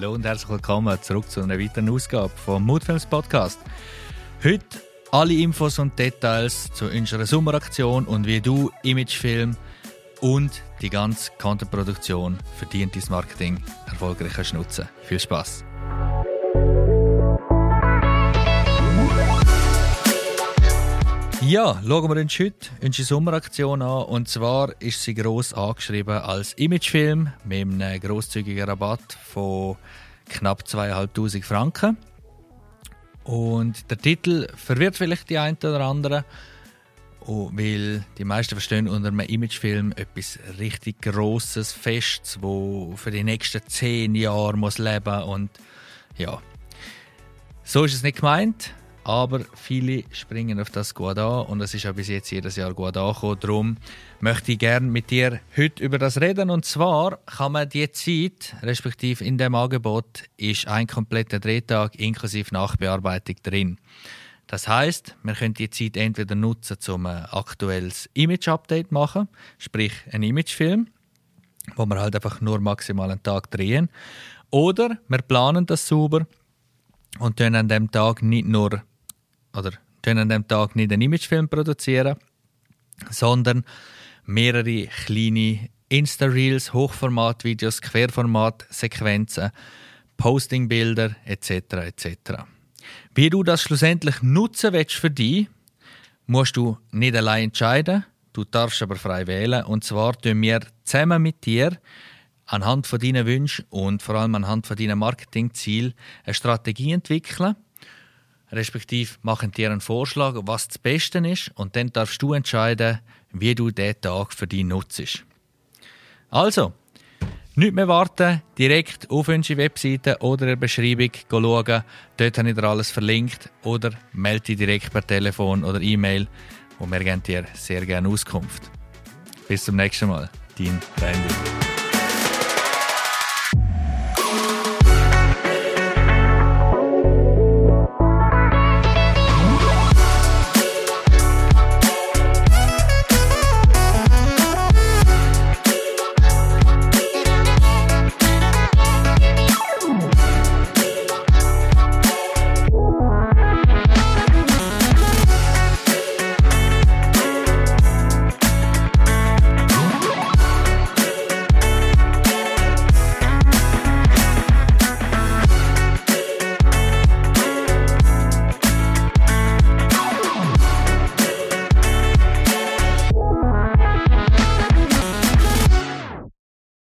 Hallo und herzlich willkommen zurück zu einer weiteren Ausgabe vom Moodfilms Podcast. Heute alle Infos und Details zu unserer Sommeraktion und wie du Imagefilm und die ganze Contentproduktion für dein Marketing erfolgreich nutzen. Viel Spaß! Ja, schauen wir uns heute unsere Sommeraktion an. Und zwar ist sie gross angeschrieben als Imagefilm mit einem grosszügigen Rabatt von knapp 2'500 Franken. Und der Titel verwirrt vielleicht die einen oder anderen, oh, weil die meisten verstehen unter einem Imagefilm etwas richtig Grosses, Festes, wo für die nächsten zehn Jahre muss leben und ja, so ist es nicht gemeint. Aber viele springen auf das gut an und es ist ja bis jetzt jedes Jahr gut angekommen. Darum möchte ich gerne mit dir heute über das reden. Und zwar kann man die Zeit, respektive in dem Angebot, ist ein kompletter Drehtag inklusive Nachbearbeitung drin. Das heißt, wir können die Zeit entweder nutzen, um ein aktuelles Image-Update machen, sprich ein Imagefilm, wo wir halt einfach nur maximal einen Tag drehen. Oder wir planen das sauber und tun an dem Tag nicht nur oder an dem Tag nicht einen Imagefilm produzieren, sondern mehrere kleine Insta-Reels, Hochformat-Videos, Querformat-Sequenzen, Posting-Bilder etc. etc. Wie du das schlussendlich nutzen willst für dich, musst du nicht allein entscheiden, du darfst aber frei wählen. Und zwar tun wir zusammen mit dir anhand von deinen Wünschen und vor allem anhand von deinen Marketingzielen eine Strategie entwickeln – respektive machen dir einen Vorschlag, was das Beste ist und dann darfst du entscheiden, wie du diesen Tag für dich nutzt. Also, nicht mehr warten, direkt auf unsere Webseite oder in der Beschreibung schauen. Dort habe ich dir alles verlinkt oder melde dich direkt per Telefon oder E-Mail und wir geben dir sehr gerne Auskunft. Bis zum nächsten Mal, dein Randy.